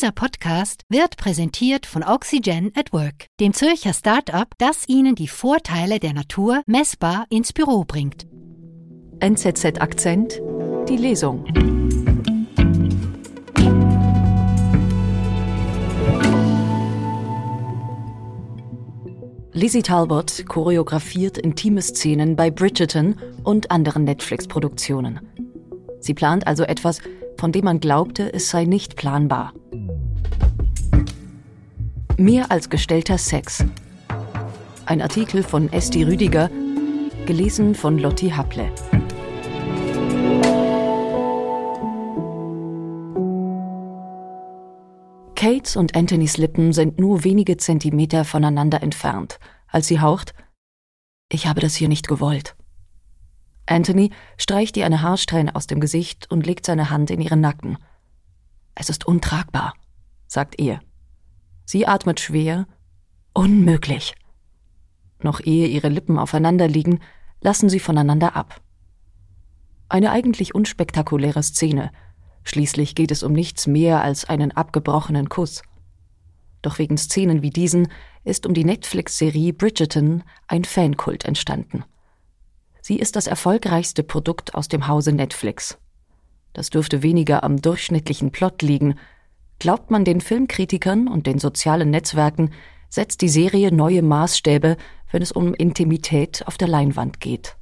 Dieser Podcast wird präsentiert von Oxygen at Work, dem Zürcher Start-up, das Ihnen die Vorteile der Natur messbar ins Büro bringt. NZZ Akzent, die Lesung. Lizzie Talbot choreografiert intime Szenen bei Bridgerton und anderen Netflix-Produktionen. Sie plant also etwas, von dem man glaubte, es sei nicht planbar. Mehr als gestellter Sex. Ein Artikel von Esti Rüdiger, gelesen von Lotti Haple. Kates und Anthonys Lippen sind nur wenige Zentimeter voneinander entfernt, als sie haucht, ich habe das hier nicht gewollt. Anthony streicht ihr eine Haarsträhne aus dem Gesicht und legt seine Hand in ihren Nacken. Es ist untragbar, sagt er. Sie atmet schwer. Unmöglich. Noch ehe ihre Lippen aufeinander liegen, lassen sie voneinander ab. Eine eigentlich unspektakuläre Szene. Schließlich geht es um nichts mehr als einen abgebrochenen Kuss. Doch wegen Szenen wie diesen ist um die Netflix-Serie Bridgerton ein Fankult entstanden. Sie ist das erfolgreichste Produkt aus dem Hause Netflix. Das dürfte weniger am durchschnittlichen Plot liegen, Glaubt man den Filmkritikern und den sozialen Netzwerken, setzt die Serie neue Maßstäbe, wenn es um Intimität auf der Leinwand geht.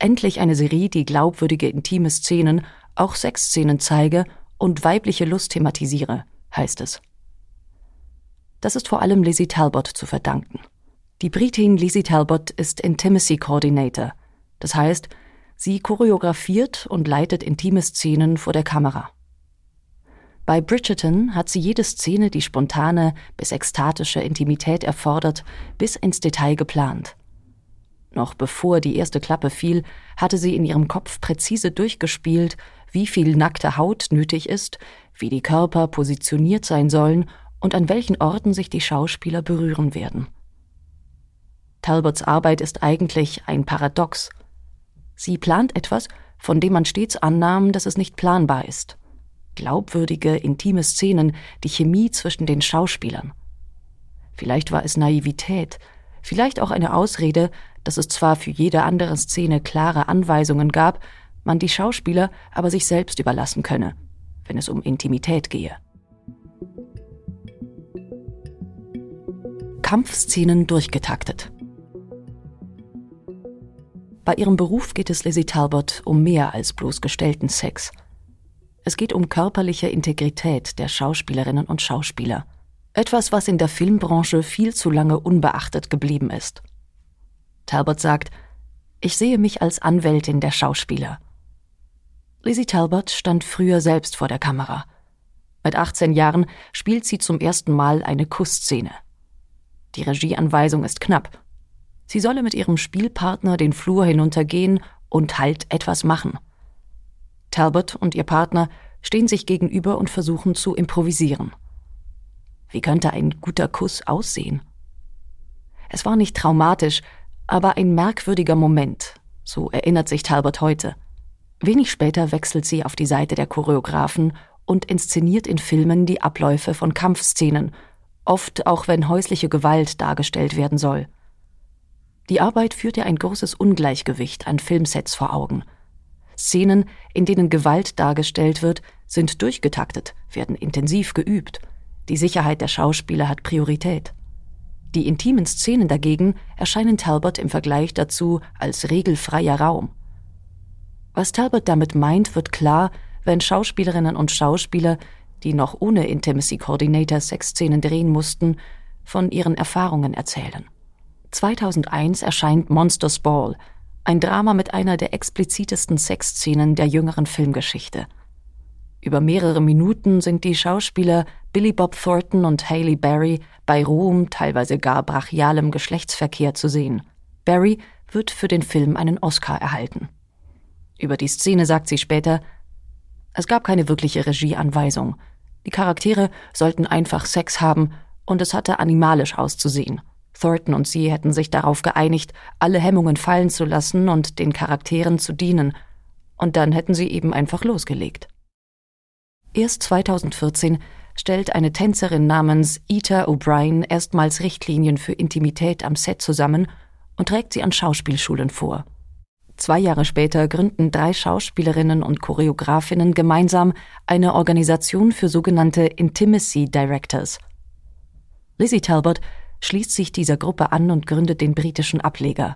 Endlich eine Serie, die glaubwürdige intime Szenen, auch Sexszenen zeige und weibliche Lust thematisiere, heißt es. Das ist vor allem Lizzie Talbot zu verdanken. Die Britin Lizzie Talbot ist Intimacy Coordinator, das heißt, sie choreografiert und leitet intime Szenen vor der Kamera. Bei Bridgerton hat sie jede Szene, die spontane bis ekstatische Intimität erfordert, bis ins Detail geplant. Noch bevor die erste Klappe fiel, hatte sie in ihrem Kopf präzise durchgespielt, wie viel nackte Haut nötig ist, wie die Körper positioniert sein sollen und an welchen Orten sich die Schauspieler berühren werden. Talbots Arbeit ist eigentlich ein Paradox. Sie plant etwas, von dem man stets annahm, dass es nicht planbar ist glaubwürdige, intime Szenen, die Chemie zwischen den Schauspielern. Vielleicht war es Naivität, vielleicht auch eine Ausrede, dass es zwar für jede andere Szene klare Anweisungen gab, man die Schauspieler aber sich selbst überlassen könne, wenn es um Intimität gehe. Kampfszenen durchgetaktet. Bei ihrem Beruf geht es Lizzie Talbot um mehr als bloß gestellten Sex – es geht um körperliche Integrität der Schauspielerinnen und Schauspieler. Etwas, was in der Filmbranche viel zu lange unbeachtet geblieben ist. Talbot sagt, ich sehe mich als Anwältin der Schauspieler. Lizzie Talbot stand früher selbst vor der Kamera. Mit 18 Jahren spielt sie zum ersten Mal eine Kussszene. Die Regieanweisung ist knapp. Sie solle mit ihrem Spielpartner den Flur hinuntergehen und halt etwas machen. Talbot und ihr Partner stehen sich gegenüber und versuchen zu improvisieren. Wie könnte ein guter Kuss aussehen? Es war nicht traumatisch, aber ein merkwürdiger Moment, so erinnert sich Talbot heute. Wenig später wechselt sie auf die Seite der Choreografen und inszeniert in Filmen die Abläufe von Kampfszenen, oft auch wenn häusliche Gewalt dargestellt werden soll. Die Arbeit führt ihr ein großes Ungleichgewicht an Filmsets vor Augen – Szenen, in denen Gewalt dargestellt wird, sind durchgetaktet, werden intensiv geübt. Die Sicherheit der Schauspieler hat Priorität. Die intimen Szenen dagegen erscheinen Talbot im Vergleich dazu als regelfreier Raum. Was Talbot damit meint, wird klar, wenn Schauspielerinnen und Schauspieler, die noch ohne Intimacy Coordinator Sexszenen drehen mussten, von ihren Erfahrungen erzählen. 2001 erscheint Monsters Ball, ein Drama mit einer der explizitesten Sexszenen der jüngeren Filmgeschichte. Über mehrere Minuten sind die Schauspieler Billy Bob Thornton und Haley Berry bei rohem, teilweise gar brachialem Geschlechtsverkehr zu sehen. Berry wird für den Film einen Oscar erhalten. Über die Szene sagt sie später, es gab keine wirkliche Regieanweisung. Die Charaktere sollten einfach Sex haben und es hatte animalisch auszusehen. Thornton und sie hätten sich darauf geeinigt, alle Hemmungen fallen zu lassen und den Charakteren zu dienen, und dann hätten sie eben einfach losgelegt. Erst 2014 stellt eine Tänzerin namens Ita O'Brien erstmals Richtlinien für Intimität am Set zusammen und trägt sie an Schauspielschulen vor. Zwei Jahre später gründen drei Schauspielerinnen und Choreografinnen gemeinsam eine Organisation für sogenannte Intimacy Directors. Lizzie Talbot schließt sich dieser Gruppe an und gründet den britischen Ableger.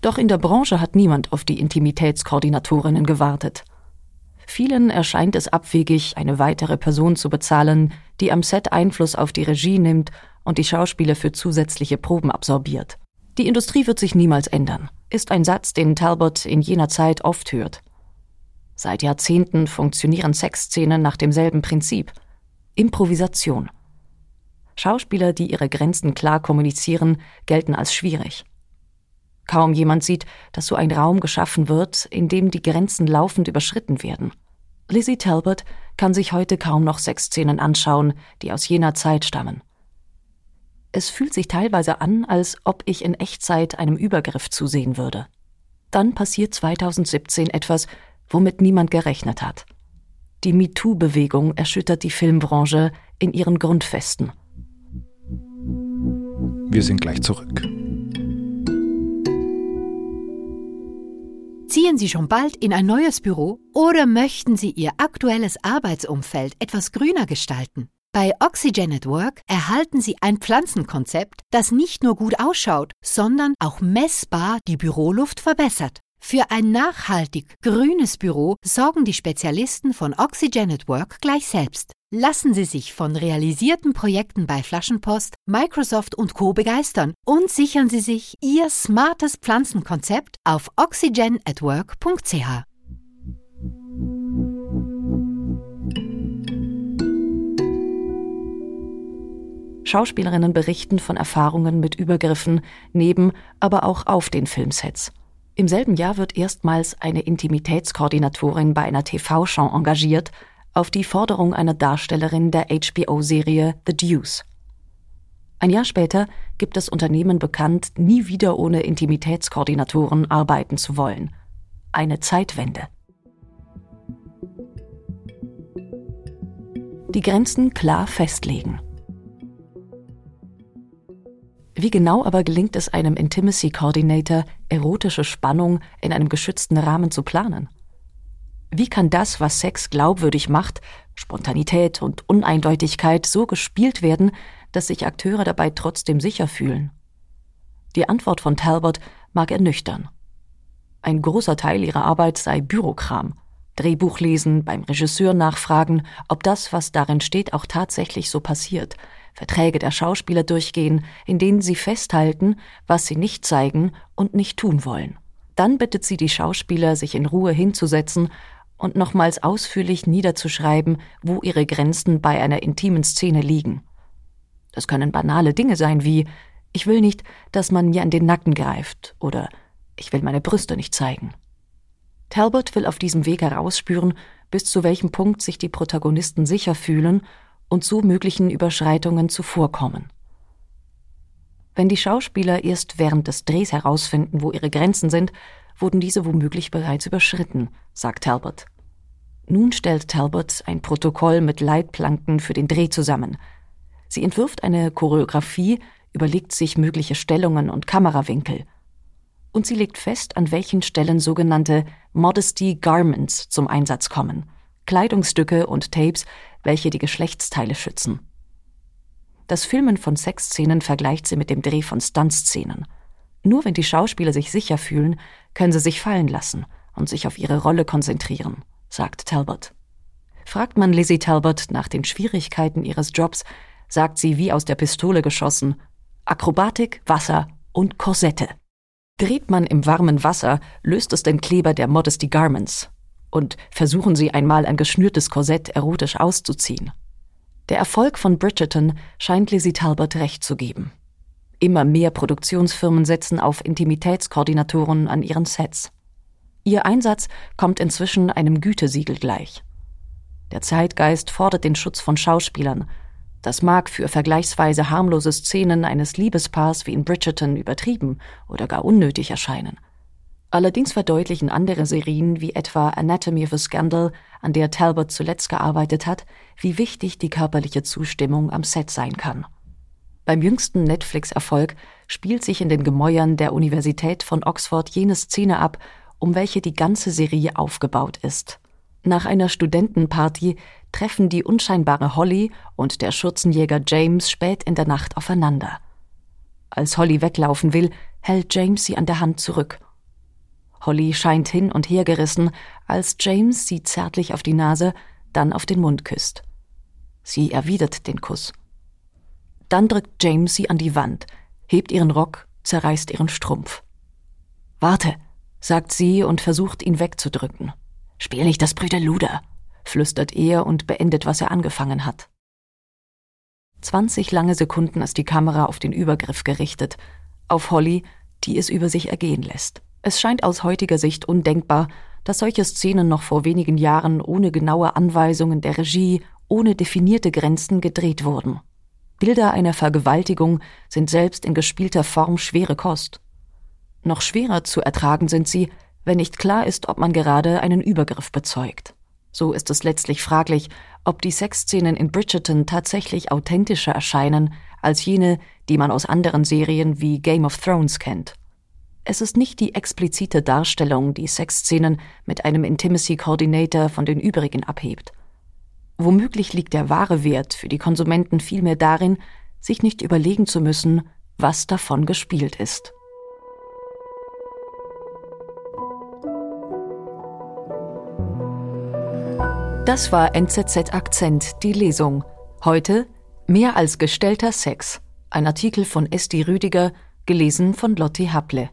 Doch in der Branche hat niemand auf die Intimitätskoordinatorinnen gewartet. Vielen erscheint es abwegig, eine weitere Person zu bezahlen, die am Set Einfluss auf die Regie nimmt und die Schauspieler für zusätzliche Proben absorbiert. Die Industrie wird sich niemals ändern, ist ein Satz, den Talbot in jener Zeit oft hört. Seit Jahrzehnten funktionieren Sexszenen nach demselben Prinzip. Improvisation. Schauspieler, die ihre Grenzen klar kommunizieren, gelten als schwierig. Kaum jemand sieht, dass so ein Raum geschaffen wird, in dem die Grenzen laufend überschritten werden. Lizzie Talbot kann sich heute kaum noch Sexszenen anschauen, die aus jener Zeit stammen. Es fühlt sich teilweise an, als ob ich in Echtzeit einem Übergriff zusehen würde. Dann passiert 2017 etwas, womit niemand gerechnet hat. Die MeToo-Bewegung erschüttert die Filmbranche in ihren Grundfesten. Wir sind gleich zurück. Ziehen Sie schon bald in ein neues Büro oder möchten Sie Ihr aktuelles Arbeitsumfeld etwas grüner gestalten? Bei Oxygen at Work erhalten Sie ein Pflanzenkonzept, das nicht nur gut ausschaut, sondern auch messbar die Büroluft verbessert. Für ein nachhaltig grünes Büro sorgen die Spezialisten von Oxygen at Work gleich selbst. Lassen Sie sich von realisierten Projekten bei Flaschenpost, Microsoft und Co. begeistern und sichern Sie sich Ihr smartes Pflanzenkonzept auf oxygenatwork.ch. Schauspielerinnen berichten von Erfahrungen mit Übergriffen neben, aber auch auf den Filmsets. Im selben Jahr wird erstmals eine Intimitätskoordinatorin bei einer TV-Show engagiert, auf die Forderung einer Darstellerin der HBO-Serie The Deuce. Ein Jahr später gibt das Unternehmen bekannt, nie wieder ohne Intimitätskoordinatoren arbeiten zu wollen. Eine Zeitwende. Die Grenzen klar festlegen. Wie genau aber gelingt es einem Intimacy Coordinator, erotische Spannung in einem geschützten Rahmen zu planen? Wie kann das, was Sex glaubwürdig macht, Spontanität und Uneindeutigkeit, so gespielt werden, dass sich Akteure dabei trotzdem sicher fühlen? Die Antwort von Talbot mag ernüchtern. Ein großer Teil ihrer Arbeit sei Bürokram. Drehbuch lesen, beim Regisseur nachfragen, ob das, was darin steht, auch tatsächlich so passiert – Verträge der Schauspieler durchgehen, in denen sie festhalten, was sie nicht zeigen und nicht tun wollen. Dann bittet sie die Schauspieler, sich in Ruhe hinzusetzen und nochmals ausführlich niederzuschreiben, wo ihre Grenzen bei einer intimen Szene liegen. Das können banale Dinge sein wie ich will nicht, dass man mir an den Nacken greift oder ich will meine Brüste nicht zeigen. Talbot will auf diesem Weg herausspüren, bis zu welchem Punkt sich die Protagonisten sicher fühlen und so möglichen Überschreitungen zuvorkommen. Wenn die Schauspieler erst während des Drehs herausfinden, wo ihre Grenzen sind, wurden diese womöglich bereits überschritten, sagt Talbot. Nun stellt Talbot ein Protokoll mit Leitplanken für den Dreh zusammen. Sie entwirft eine Choreografie, überlegt sich mögliche Stellungen und Kamerawinkel. Und sie legt fest, an welchen Stellen sogenannte Modesty Garments zum Einsatz kommen. Kleidungsstücke und Tapes, welche die Geschlechtsteile schützen. Das Filmen von Sexszenen vergleicht sie mit dem Dreh von Stuntszenen. Nur wenn die Schauspieler sich sicher fühlen, können sie sich fallen lassen und sich auf ihre Rolle konzentrieren, sagt Talbot. Fragt man Lizzie Talbot nach den Schwierigkeiten ihres Jobs, sagt sie wie aus der Pistole geschossen Akrobatik, Wasser und Korsette. Dreht man im warmen Wasser, löst es den Kleber der Modesty Garments, und versuchen Sie einmal ein geschnürtes Korsett erotisch auszuziehen. Der Erfolg von Bridgerton scheint Lizzie Talbot recht zu geben. Immer mehr Produktionsfirmen setzen auf Intimitätskoordinatoren an ihren Sets. Ihr Einsatz kommt inzwischen einem Gütesiegel gleich. Der Zeitgeist fordert den Schutz von Schauspielern. Das mag für vergleichsweise harmlose Szenen eines Liebespaars wie in Bridgerton übertrieben oder gar unnötig erscheinen. Allerdings verdeutlichen andere Serien wie etwa Anatomy of a Scandal, an der Talbot zuletzt gearbeitet hat, wie wichtig die körperliche Zustimmung am Set sein kann. Beim jüngsten Netflix-Erfolg spielt sich in den Gemäuern der Universität von Oxford jene Szene ab, um welche die ganze Serie aufgebaut ist. Nach einer Studentenparty treffen die unscheinbare Holly und der Schürzenjäger James spät in der Nacht aufeinander. Als Holly weglaufen will, hält James sie an der Hand zurück. Holly scheint hin und her gerissen, als James sie zärtlich auf die Nase, dann auf den Mund küsst. Sie erwidert den Kuss. Dann drückt James sie an die Wand, hebt ihren Rock, zerreißt ihren Strumpf. Warte, sagt sie und versucht ihn wegzudrücken. Spiel nicht das Brüder Luder, flüstert er und beendet, was er angefangen hat. Zwanzig lange Sekunden ist die Kamera auf den Übergriff gerichtet, auf Holly, die es über sich ergehen lässt. Es scheint aus heutiger Sicht undenkbar, dass solche Szenen noch vor wenigen Jahren ohne genaue Anweisungen der Regie, ohne definierte Grenzen gedreht wurden. Bilder einer Vergewaltigung sind selbst in gespielter Form schwere Kost. Noch schwerer zu ertragen sind sie, wenn nicht klar ist, ob man gerade einen Übergriff bezeugt. So ist es letztlich fraglich, ob die Sexszenen in Bridgerton tatsächlich authentischer erscheinen als jene, die man aus anderen Serien wie Game of Thrones kennt. Es ist nicht die explizite Darstellung, die Sexszenen mit einem Intimacy Coordinator von den übrigen abhebt. Womöglich liegt der wahre Wert für die Konsumenten vielmehr darin, sich nicht überlegen zu müssen, was davon gespielt ist. Das war NZZ Akzent, die Lesung. Heute Mehr als gestellter Sex. Ein Artikel von Esti Rüdiger, gelesen von Lotti Haple.